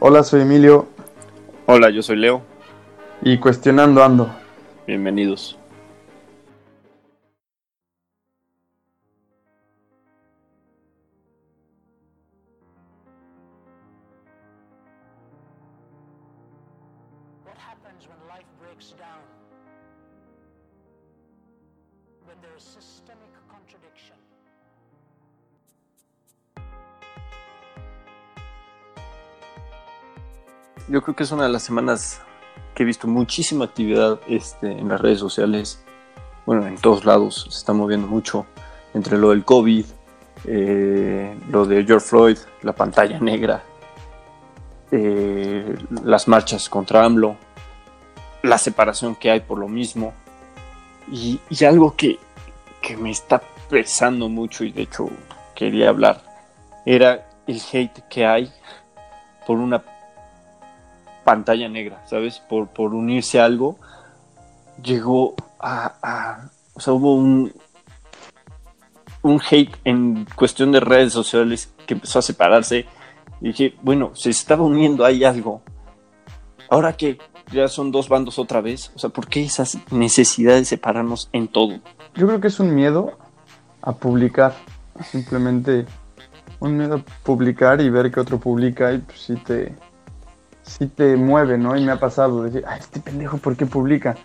Hola, soy Emilio. Hola, yo soy Leo. Y cuestionando ando. Bienvenidos. Yo creo que es una de las semanas que he visto muchísima actividad este, en las redes sociales. Bueno, en todos lados se está moviendo mucho. Entre lo del COVID, eh, lo de George Floyd, la pantalla negra, eh, las marchas contra AMLO, la separación que hay por lo mismo. Y, algo que, que me está pesando mucho y de hecho quería hablar era el hate que hay por una pantalla negra, ¿sabes? Por, por unirse a algo, llegó a, o sea, hubo un, un hate en cuestión de redes sociales que empezó a separarse. Y dije, bueno, se estaba uniendo ahí algo. Ahora que ya son dos bandos otra vez, o sea, ¿por qué esa necesidad de separarnos en todo? Yo creo que es un miedo a publicar, simplemente un miedo a publicar y ver que otro publica y pues sí te, sí te mueve, ¿no? Y me ha pasado decir, ay, este pendejo, ¿por qué publica?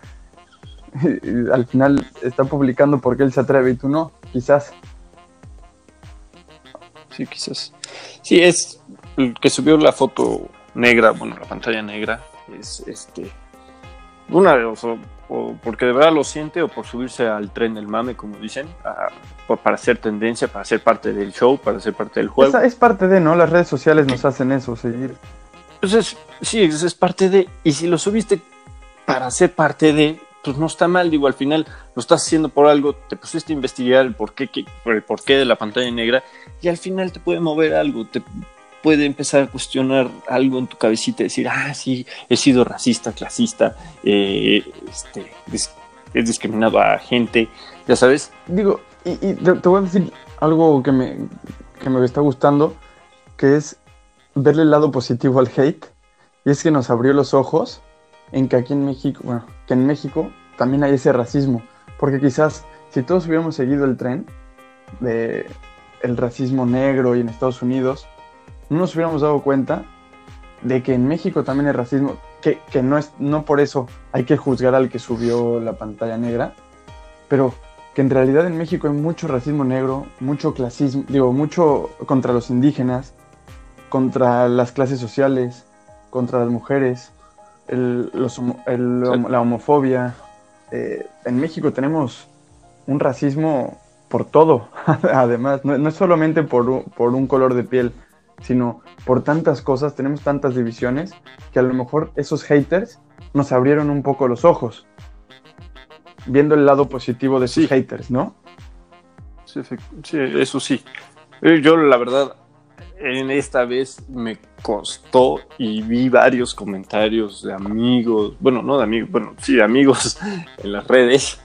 al final está publicando porque él se atreve y tú no, quizás. Sí, quizás. Sí, es el que subió la foto negra, bueno, la pantalla negra, es este. Una de dos, o, porque de verdad lo siente, o por subirse al tren del mame, como dicen, para hacer tendencia, para ser parte del show, para ser parte del juego. es parte de, ¿no? Las redes sociales nos hacen eso, seguir entonces, sí, eso es parte de, y si lo subiste para ser parte de, pues no está mal, digo, al final lo estás haciendo por algo, te pusiste a investigar el porqué, el porqué de la pantalla negra, y al final te puede mover algo, te puede empezar a cuestionar algo en tu cabecita, decir, ah, sí, he sido racista, clasista, eh, este, he discriminado a gente, ya sabes. Digo, y, te, voy a decir algo que me, que me está gustando, que es verle el lado positivo al hate, y es que nos abrió los ojos en que aquí en México, bueno, que en México también hay ese racismo, porque quizás si todos hubiéramos seguido el tren de el racismo negro y en Estados Unidos, no nos hubiéramos dado cuenta de que en México también hay racismo, que, que no, es, no por eso hay que juzgar al que subió la pantalla negra, pero que en realidad en México hay mucho racismo negro, mucho clasismo, digo, mucho contra los indígenas, contra las clases sociales, contra las mujeres, la homofobia. Eh, en México tenemos un racismo por todo, además, no, es solamente por, por un color de piel, sino por tantas cosas, tenemos tantas divisiones, que a lo mejor esos haters nos abrieron un poco los ojos, viendo el lado positivo de esos haters, ¿no? Sí, sí, eso sí. Eh, yo la verdad en esta vez me costó y vi varios comentarios de amigos, bueno, no de amigos, bueno, sí, de amigos en las redes,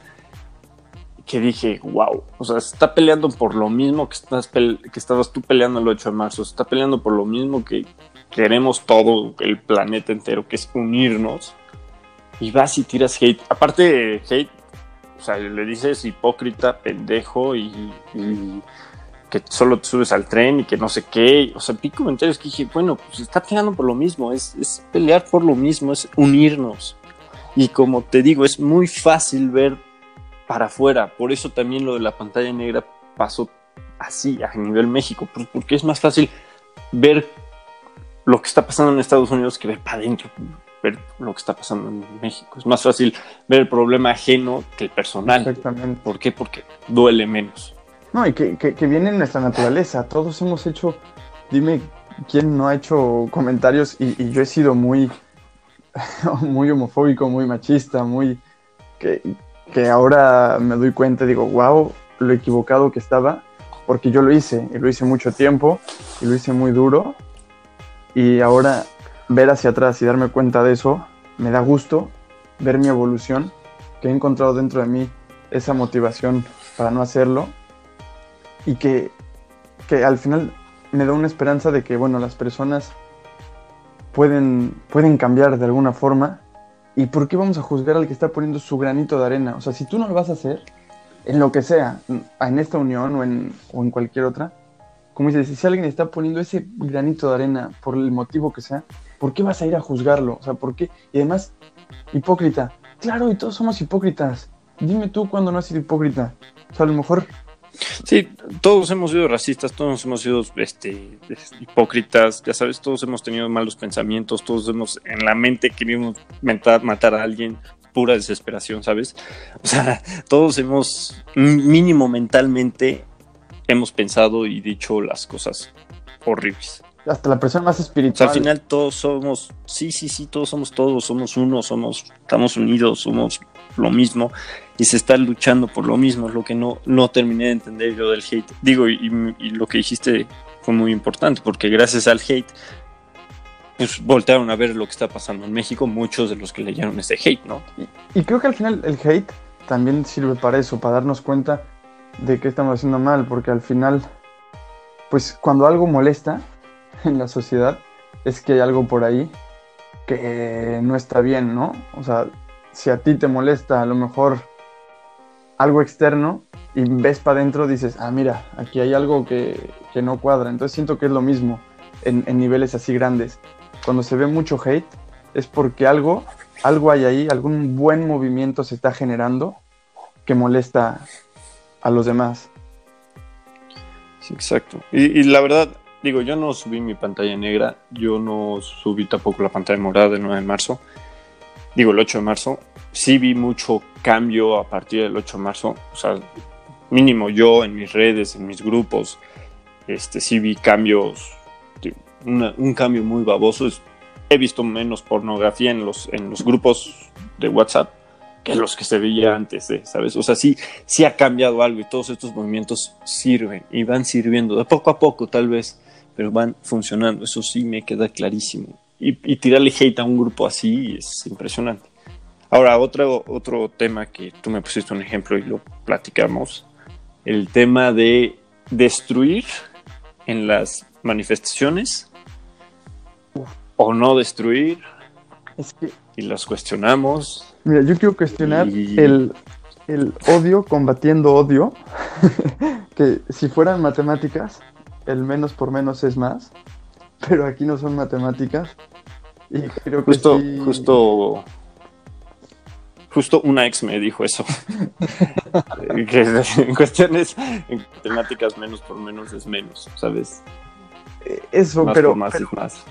que dije, wow, o sea, se está peleando por lo mismo que, estás que estabas tú peleando el 8 de marzo, está peleando por lo mismo que queremos todo el planeta entero, que es unirnos, y vas y tiras hate. Aparte, hate, o sea, le dices hipócrita, pendejo y que solo te subes al tren y que no sé qué. O sea, vi comentarios que dije, bueno, pues está peleando por lo mismo, es, es pelear por lo mismo, es unirnos. Y como te digo, es muy fácil ver para afuera. Por eso también lo de la pantalla negra pasó así a nivel México, porque es más fácil ver lo que está pasando en Estados Unidos que ver para adentro, ver lo que está pasando en México. Es más fácil ver el problema ajeno que el personal. Exactamente. ¿Por qué? Porque duele menos. No, y que, que, viene en nuestra naturaleza. Todos hemos hecho, dime quién no ha hecho comentarios y, yo he sido muy, muy homofóbico, muy machista, muy... Que, que ahora me doy cuenta y digo, wow, lo equivocado que estaba, porque yo lo hice, y lo hice mucho tiempo, y lo hice muy duro, y ahora ver hacia atrás y darme cuenta de eso, me da gusto ver mi evolución, que he encontrado dentro de mí esa motivación para no hacerlo, y que, que al final me da una esperanza de que, bueno, las personas pueden, pueden cambiar de alguna forma. ¿Y por qué vamos a juzgar al que está poniendo su granito de arena? O sea, si tú no lo vas a hacer, en lo que sea, en esta unión o en, o en cualquier otra, como dices, si alguien está poniendo ese granito de arena por el motivo que sea, ¿por qué vas a ir a juzgarlo? O sea, ¿por qué? Y además, hipócrita. Claro, y todos somos hipócritas. Dime tú cuándo no has sido hipócrita. O sea, a lo mejor Sí, todos hemos sido racistas, todos hemos sido este, hipócritas, ya sabes, todos hemos tenido malos pensamientos, todos hemos en la mente querido matar, matar a alguien, pura desesperación, ¿sabes? O sea, todos hemos, mínimo mentalmente, hemos pensado y dicho las cosas horribles. Hasta la persona más espiritual. al final todos somos, sí, sí, sí, todos somos todos, somos uno, somos, estamos unidos, somos lo mismo y se está luchando por lo mismo, es lo que no, no terminé de entender yo del hate. Digo, y, lo que dijiste fue muy importante, porque gracias al hate, pues voltearon a ver lo que está pasando en México, muchos de los que leyeron ese hate, ¿no? Y, y creo que al final el hate también sirve para eso, para darnos cuenta de que estamos haciendo mal, porque al final, pues cuando algo molesta en la sociedad, es que hay algo por ahí que no está bien, ¿no? O sea, si a ti te molesta a lo mejor algo externo y ves para adentro, dices, ah, mira, aquí hay algo que, no cuadra. Entonces siento que es lo mismo en, niveles así grandes. Cuando se ve mucho hate es porque algo, algo hay ahí, algún buen movimiento se está generando que molesta a los demás. Sí, exacto. Y, la verdad, digo, yo no subí mi pantalla negra, yo no subí tampoco la pantalla morada del 9 de marzo digo el 8 de marzo, sí vi mucho cambio a partir del 8 de marzo, o sea, mínimo yo en mis redes, en mis grupos, este, sí vi cambios, un cambio muy baboso. He visto menos pornografía en los, en los grupos de WhatsApp que los que se veía antes, ¿sabes? O sea, sí, sí ha cambiado algo y todos estos movimientos sirven y van sirviendo de poco a poco tal vez, pero van funcionando, eso sí me queda clarísimo y, tirarle hate a un grupo así es impresionante. Ahora, otro, otro tema que tú me pusiste un ejemplo y lo platicamos, el tema de destruir en las manifestaciones o no destruir. y las cuestionamos. Mira, yo quiero cuestionar el, el odio combatiendo odio, que si fueran matemáticas, el menos por menos es más, pero aquí no son matemáticas justo, justo, justo una ex me dijo eso. que en cuestiones, en temáticas menos por menos es menos, ¿sabes? Eso, más pero. Por más pero, es más.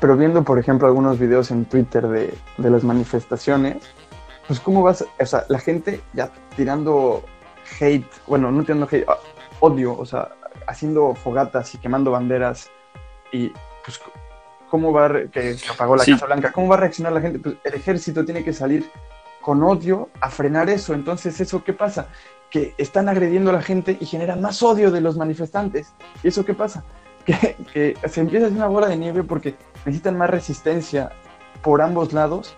Pero viendo, por ejemplo, algunos videos en Twitter de, de las manifestaciones, pues cómo vas, o sea, la gente ya tirando hate, bueno, no tirando hate, ah, odio, o sea, haciendo fogatas y quemando banderas y pues ¿cómo va a que se apagó la Casa Blanca? ¿Cómo va a reaccionar la gente? Pues el ejército tiene que salir con odio a frenar eso. Entonces, ¿eso qué pasa? Que están agrediendo a la gente y generan más odio de los manifestantes. ¿Y eso qué pasa? Que, se empieza a hacer una bola de nieve porque necesitan más resistencia por ambos lados,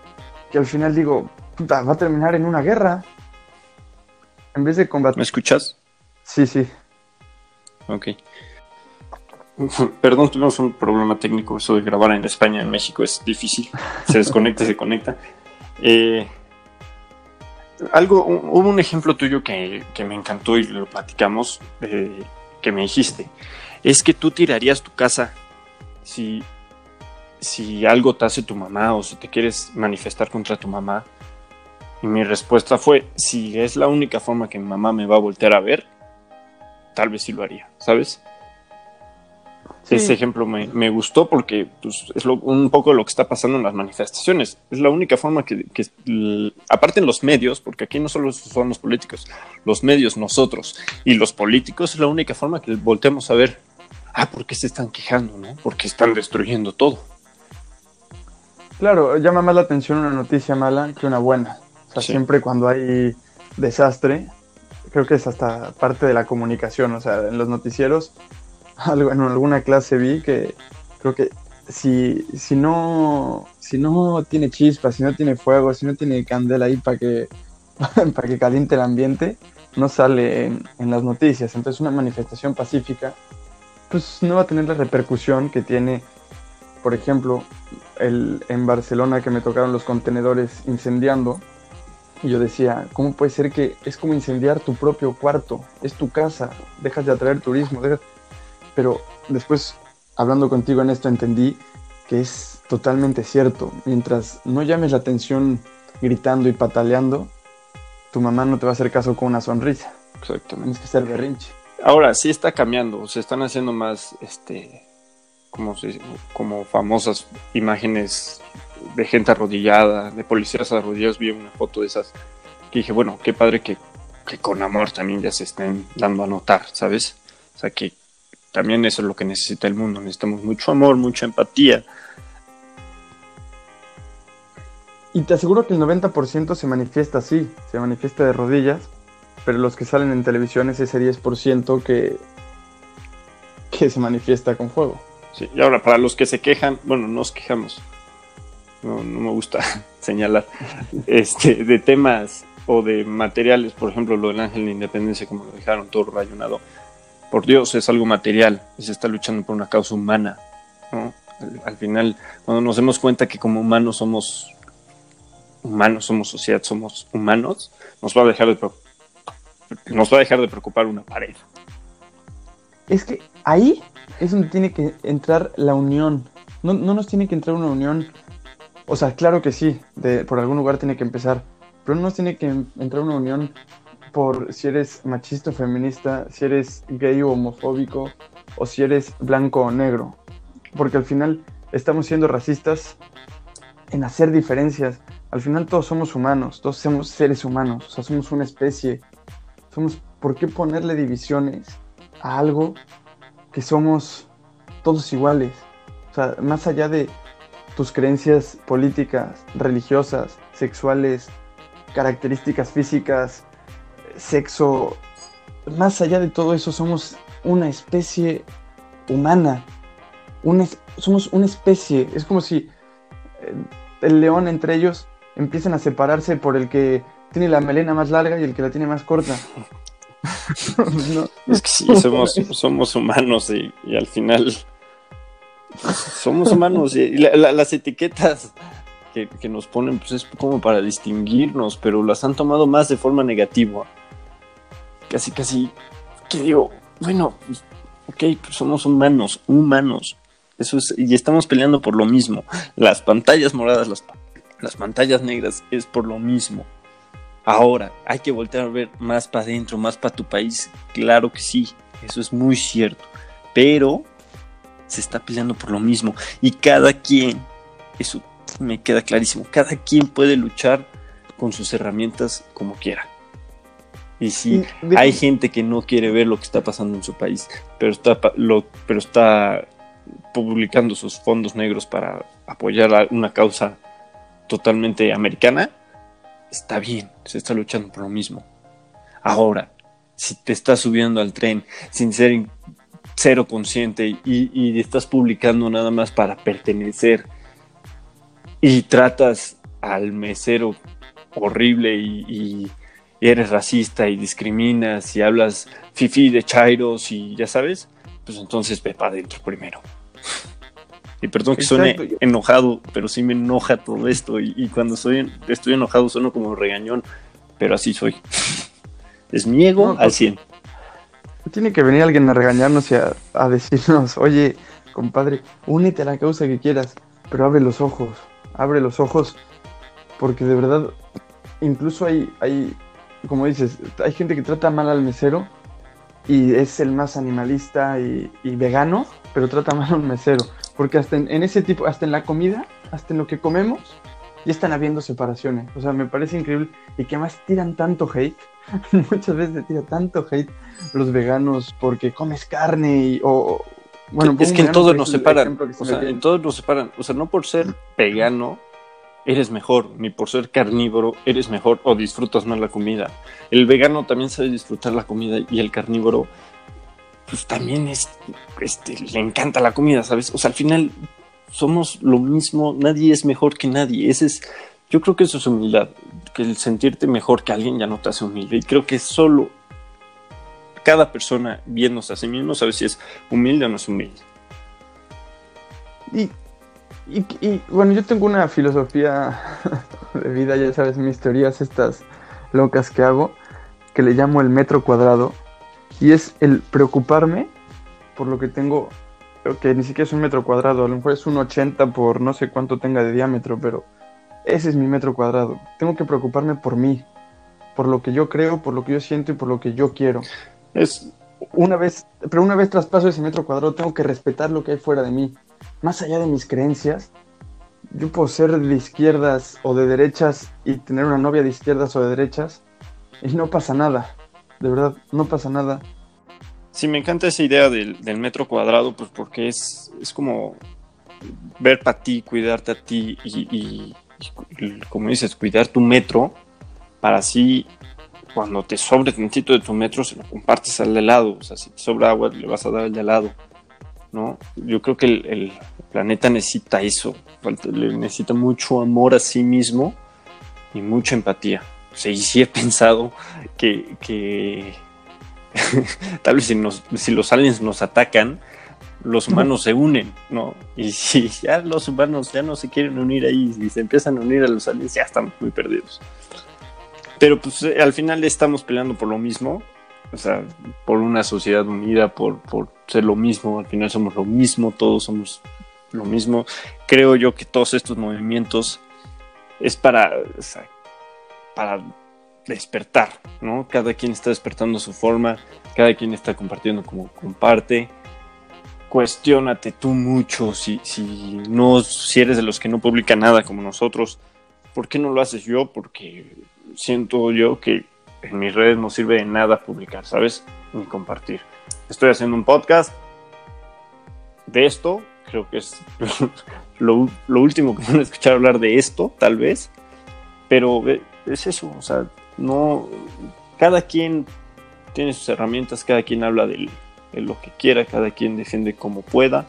que al final digo, puta, va a terminar en una guerra. En vez de combatir. ¿Me escuchas? Sí, sí. Ok. Perdón, tuvimos un problema técnico. Eso de grabar en España, en México es difícil. Se desconecta se conecta. Eh, algo, hubo un ejemplo tuyo que, me encantó y lo platicamos, eh, que me dijiste. Es que tú tirarías tu casa si, si algo te hace tu mamá o si te quieres manifestar contra tu mamá. Y mi respuesta fue, si es la única forma que mi mamá me va a voltear a ver, tal vez sí lo haría, ¿sabes? Ese ejemplo me, gustó porque pues, es un poco lo que está pasando en las manifestaciones. Es la única forma que, aparte en los medios, porque aquí no solo son los políticos, los medios, nosotros y los políticos, es la única forma que volteamos a ver, ah, ¿por qué se están quejando? ¿no? Porque están destruyendo todo. Claro, llama más la atención una noticia mala que una buena. O sea, siempre cuando hay desastre, creo que es hasta parte de la comunicación. O sea, en los noticieros en alguna clase vi que creo que si, si, no, si no tiene chispa, si no tiene fuego, si no tiene candela ahí para que, para que caliente el ambiente, no sale en, las noticias. Entonces una manifestación pacífica pues no va a tener la repercusión que tiene, por ejemplo, el, en Barcelona que me tocaron los contenedores incendiando. Y yo decía, ¿cómo puede ser que es como incendiar tu propio cuarto? Es tu casa, dejas de atraer turismo. Pero después, hablando contigo en esto, entendí que es totalmente cierto. Mientras no llames la atención gritando y pataleando, tu mamá no te va a hacer caso con una sonrisa. Exactamente. Tienes que ser berrinche. Ahora sí está cambiando, se están haciendo más, este, como, como famosas imágenes de gente arrodillada, de policías arrodillados. Vi una foto de esas que dije, bueno, qué padre que, que con amor también ya se estén dando a notar, ¿sabes? O sea que también eso es lo que necesita el mundo. Necesitamos mucho amor, mucha empatía. Y te aseguro que el 90% se manifiesta así, se manifiesta de rodillas, pero los que salen en televisión es ese 10% que, que se manifiesta con fuego. Sí, y ahora para los que se quejan, bueno, nos quejamos, no, me gusta señalar, este, de temas o de materiales, por ejemplo, lo del ángel de independencia, como lo dejaron todo rayonado. Por Dios, es algo material, se está luchando por una causa humana. ¿no? Al, al, final, cuando nos damos cuenta que como humanos somos humanos, somos sociedad, somos humanos, nos va a dejar de nos va a dejar de preocupar una pared. Es que ahí es donde tiene que entrar la unión. No, no nos tiene que entrar una unión. O sea, claro que sí, de, por algún lugar tiene que empezar. Pero no tiene que entrar una unión por si eres machista o feminista, si eres gay o homofóbico, o si eres blanco o negro. Porque al final estamos siendo racistas en hacer diferencias. Al final todos somos humanos, todos somos seres humanos, o sea, somos una especie. Somos, ¿por qué ponerle divisiones a algo que somos todos iguales? O sea, más allá de tus creencias políticas, religiosas, sexuales, características físicas, sexo, más allá de todo eso, somos una especie humana. Una, somos una especie. Es como si el león entre ellos empiezan a separarse por el que tiene la melena más larga y el que la tiene más corta. Es que sí, somos, somos humanos y, al final somos humanos y la, la, las etiquetas que, que, nos ponen pues es como para distinguirnos, pero las han tomado más de forma negativa. Casi, casi, que digo, bueno, ok, pues somos humanos, humanos. Eso es, y estamos peleando por lo mismo. Las pantallas moradas, las, las pantallas negras es por lo mismo. Ahora, hay que voltear a ver más para adentro, más para tu país. Claro que sí, eso es muy cierto. Pero se está peleando por lo mismo. Y cada quien, eso me queda clarísimo, cada quien puede luchar con sus herramientas como quiera. Y sí, hay gente que no quiere ver lo que está pasando en su país, pero está, lo, pero está publicando sus fondos negros para apoyar una causa totalmente americana, está bien, se está luchando por lo mismo. Ahora, si te estás subiendo al tren sin ser cero consciente y, y estás publicando nada más para pertenecer y tratas al mesero horrible y, y, eres racista y discriminas y hablas fifi de chairos y ya sabes, pues entonces ve para adentro primero. Y perdón que suene Exacto. enojado, pero sí me enoja todo esto. Y, y, cuando soy, estoy enojado sueno como regañón, pero así soy. Es mi ego no, al 100. Tiene que venir alguien a regañarnos y a, decirnos, oye, compadre, únete a la causa que quieras, pero abre los ojos, abre los ojos, porque de verdad, incluso hay, hay como dices, hay gente que trata mal al mesero y es el más animalista y, vegano, pero trata mal a un mesero. Porque hasta en, ese tipo, hasta en la comida, hasta en lo que comemos, ya están habiendo separaciones. O sea, me parece increíble. Y que más tiran tanto hate. Muchas veces te tira tanto hate los veganos porque comes carne y, o, bueno, es que en todos nos separan. O sea, en todos nos separan. O sea, no por ser vegano eres mejor, ni por ser carnívoro eres mejor o disfrutas más la comida. El vegano también sabe disfrutar la comida y el carnívoro pues también es, este, le encanta la comida, ¿sabes? O sea, al final somos lo mismo, nadie es mejor que nadie. Ese es, yo creo que eso es humildad, que el sentirte mejor que alguien ya no te hace humilde. Y creo que solo cada persona viéndose a sí mismo sabe si es humilde o no es humilde. Y Y, y, bueno, yo tengo una filosofía de vida, ya sabes, mis teorías estas locas que hago, que le llamo el metro cuadrado, y es el preocuparme por lo que tengo, que ni siquiera es un metro cuadrado, a lo mejor es un 80 por no sé cuánto tenga de diámetro, pero ese es mi metro cuadrado. Tengo que preocuparme por mí, por lo que yo creo, por lo que yo siento y por lo que yo quiero. Es una vez, pero una vez traspaso ese metro cuadrado, tengo que respetar lo que hay fuera de mí. Más allá de mis creencias, yo puedo ser de izquierdas o de derechas y tener una novia de izquierdas o de derechas y no pasa nada. De verdad, no pasa nada. Sí, me encanta esa idea del, metro cuadrado, pues porque es, es como ver para ti, cuidarte a ti y, como dices, cuidar tu metro para así cuando te sobre tantito de tu metro se lo compartes al de lado. O sea, si te sobra agua le vas a dar al de lado. ¿no? Yo creo que el, planeta necesita eso. Le necesita mucho amor a sí mismo y mucha empatía. O sea, y sí he pensado que, tal vez si, si los aliens nos atacan, los humanos se unen, ¿no? Y si ya los humanos ya no se quieren unir ahí y se empiezan a unir a los aliens, ya están muy perdidos. Pero pues eh, al final estamos peleando por lo mismo, o sea, por una sociedad unida, por, por ser lo mismo, al final somos lo mismo, todos somos lo mismo. Creo yo que todos estos movimientos es para, para despertar, ¿no? Cada quien está despertando su forma, cada quien está compartiendo como comparte cuestiónate tú mucho si, si, no, si eres de los que no publica nada como nosotros. ¿Por qué no lo haces yo? Porque siento yo que en mis redes no sirve de nada publicar, ¿sabes? Ni compartir. Estoy haciendo un podcast de esto, creo que es lo, lo último que van a escuchar hablar de esto, tal vez, pero es eso, o sea, no, cada quien tiene sus herramientas, cada quien habla del, lo que quiera, cada quien defiende como pueda,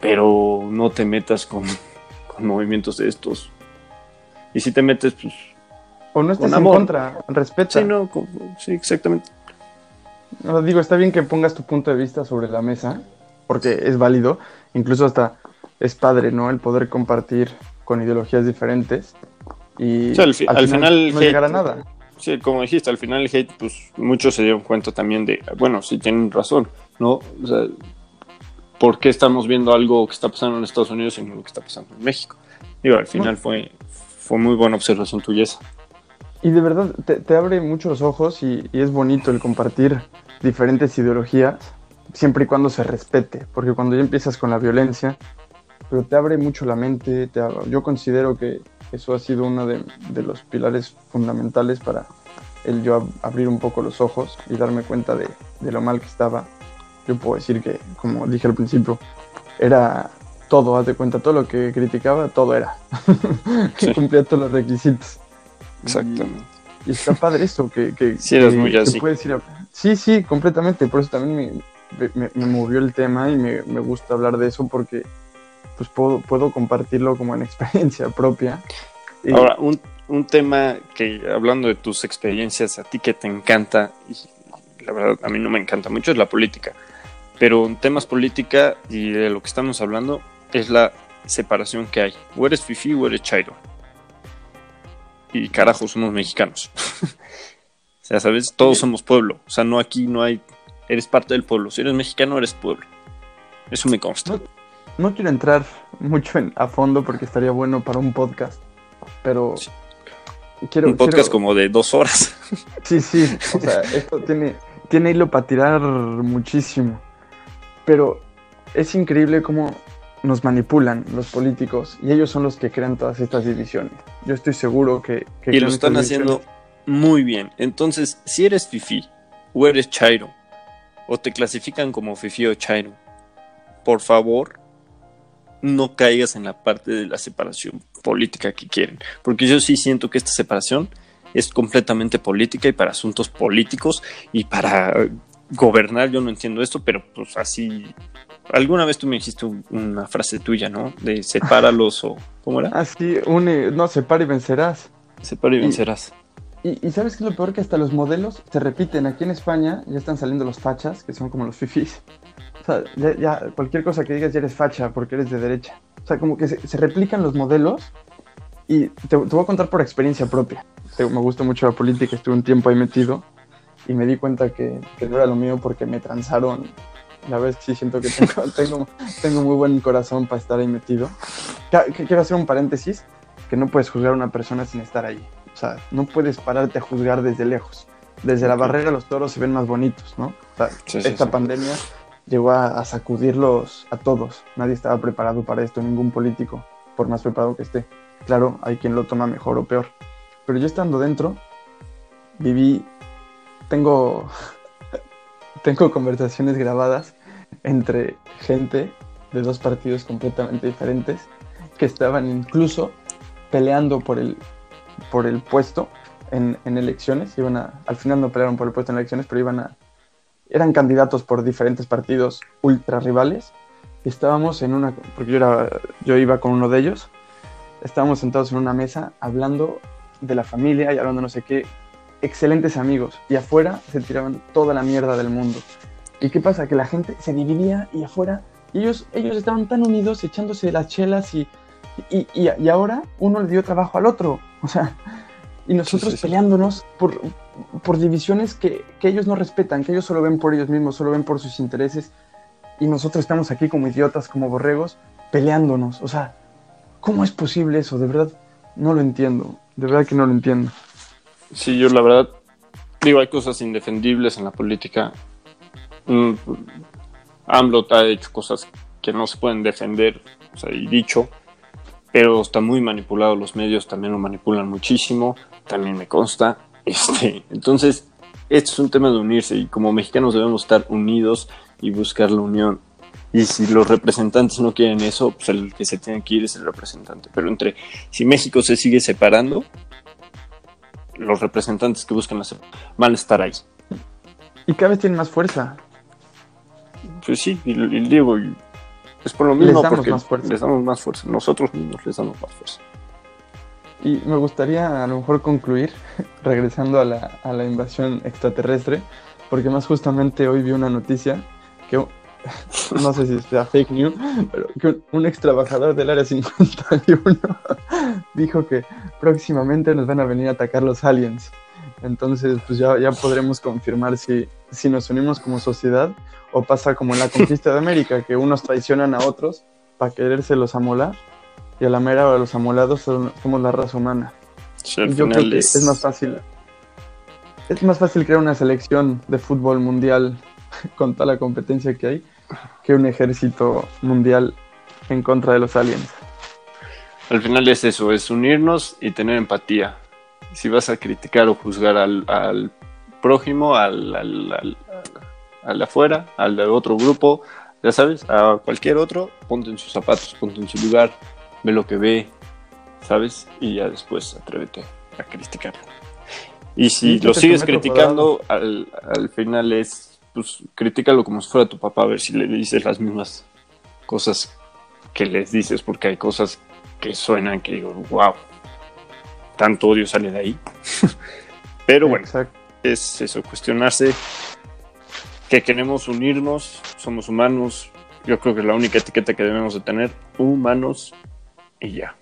pero no te metas con, movimientos de estos. Y si te metes, pues... O no estás en contra, respeta. Sí, no, sí, exactamente. digo, está bien que pongas tu punto de vista sobre la mesa, porque es válido, incluso hasta es padre, ¿no? El poder compartir con ideologías diferentes y al, final, no llegar a nada. Sí, como dijiste, al final el hate, pues muchos se dieron cuenta también de, bueno, sí tienen razón, ¿no? O sea, ¿por qué estamos viendo algo que está pasando en Estados Unidos y no lo que está pasando en México? Digo, al final fue, fue muy buena observación tuya esa. Y de verdad te, abre mucho los ojos y, es bonito el compartir diferentes ideologías, siempre y cuando se respete, porque cuando ya empiezas con la violencia, pero te abre mucho la mente, te, yo considero que eso ha sido uno de, los pilares fundamentales para el yo abrir un poco los ojos y darme cuenta de, lo mal que estaba. Yo puedo decir que, como dije al principio, era todo, haz de cuenta, todo lo que criticaba, todo era. Cumplía todos los requisitos. Exactamente. Y, está padre eso, que, que, sí, eres muy así. Sí, sí, completamente. Por eso también me, me, movió el tema y me, me, gusta hablar de eso porque pues puedo, puedo compartirlo como en experiencia propia. Ahora, un, un, tema que hablando de tus experiencias, a ti que te encanta, y la verdad a mí no me encanta mucho, es la política. Pero en temas política y de lo que estamos hablando es la separación que hay. O eres fifi o eres chairo. Y carajo, somos mexicanos. o sea, ¿sabes? Todos somos pueblo. O sea, no aquí no hay... Eres parte del pueblo. Si eres mexicano, eres pueblo. Eso me consta. No quiero entrar mucho en, a fondo porque estaría bueno para un podcast, pero quiero... Un podcast como de dos horas. Sí, sí, o sea, esto tiene, tiene hilo para tirar muchísimo, pero es increíble cómo nos manipulan los políticos y ellos son los que crean todas estas divisiones. Yo estoy seguro que... y lo están haciendo muy bien. Entonces, si eres fifi o eres chairo o te clasifican como fifi o chairo, por favor, no caigas en la parte de la separación política que quieren. Porque yo sí siento que esta separación es completamente política y para asuntos políticos y para gobernar, yo no entiendo esto, pero pues así... Alguna vez tú me dijiste una frase tuya, ¿no? De sepáralos o... ¿Cómo era? Así, une, no, separa y vencerás. Separa y, vencerás. Y, sabes qué es lo peor que hasta los modelos se repiten. Aquí en España ya están saliendo los fachas, que son como los fifis. O sea, ya, cualquier cosa que digas ya eres facha porque eres de derecha. O sea, como que se, replican los modelos y te, voy a contar por experiencia propia. me gusta mucho la política, estuve un tiempo ahí metido y me di cuenta que, no era lo mío porque me transaron. La vez sí siento que tengo, tengo, muy buen corazón para estar ahí metido. Quiero hacer un paréntesis, que no puedes juzgar a una persona sin estar ahí. O sea, no puedes pararte a juzgar desde lejos. Desde la barrera los toros se ven más bonitos, ¿no? O sea, esta pandemia llegó a, sacudirlos a todos. Nadie estaba preparado para esto, ningún político, por más preparado que esté. Claro, hay quien lo toma mejor o peor. Pero yo estando dentro, viví, tengo, tengo conversaciones grabadas entre gente de dos partidos completamente diferentes que estaban incluso peleando por el, por el puesto en, en elecciones. Iban a, al final no pelearon por el puesto en elecciones, pero iban a, eran candidatos por diferentes partidos ultra rivales. estábamos en una, porque yo, era, yo iba con uno de ellos, estábamos sentados en una mesa hablando de la familia y hablando no sé qué, excelentes amigos. Y afuera se tiraban toda la mierda del mundo. ¿Y qué pasa? Que la gente se dividía y afuera ellos, ellos estaban tan unidos echándose las chelas y, y, y, ahora uno le dio trabajo al otro. O sea, y nosotros peleándonos por, por divisiones que, que, ellos no respetan, que ellos solo ven por ellos mismos, solo ven por sus intereses, y nosotros estamos aquí como idiotas, como borregos, peleándonos. O sea, ¿cómo es posible eso? De verdad, no lo entiendo. De verdad que no lo entiendo. Sí, yo la verdad, digo, hay cosas indefendibles en la política. Mm, AMLO ha hecho cosas que no se pueden defender, o sea, y dicho, pero está muy manipulado, los medios también lo manipulan muchísimo también me consta. Este, entonces, esto es un tema de unirse y como mexicanos debemos estar unidos y buscar la unión. Y si los representantes no quieren eso, pues el que se tiene que ir es el representante. Pero entre, si México se sigue separando, los representantes que buscan la van a estar ahí. Y cada vez tienen más fuerza. Pues sí, y, digo, es por lo mismo porque les damos más fuerza. Nosotros mismos les damos más fuerza. Y me gustaría a lo mejor concluir regresando a la, a la invasión extraterrestre, porque más justamente hoy vi una noticia que no sé si sea fake news, pero que un ex trabajador del área 51 dijo que próximamente nos van a venir a atacar los aliens. Entonces, pues ya, ya podremos confirmar si, si nos unimos como sociedad o pasa como en la conquista de América, que unos traicionan a otros para querérselos amolar y a la mera hora los amolados somos la raza humana. yo creo que es... más fácil. Es más fácil crear una selección de fútbol mundial con toda la competencia que hay que un ejército mundial en contra de los aliens. Al final es eso, es unirnos y tener empatía. Si vas a criticar o juzgar al, prójimo, al, al, al, de afuera, al de otro grupo, ya sabes, a cualquier otro, ponte en sus zapatos, ponte en su lugar, ve lo que ve, ¿sabes? Y ya después atrévete a criticarlo. Y si lo sigues criticando, al, al, final es, pues, critícalo como si fuera tu papá, a ver si le dices las mismas cosas que les dices, porque hay cosas que suenan que digo, wow, tanto odio sale de ahí. Pero bueno, es eso, cuestionarse que queremos unirnos, somos humanos. Yo creo que es la única etiqueta que debemos de tener, humanos y ya.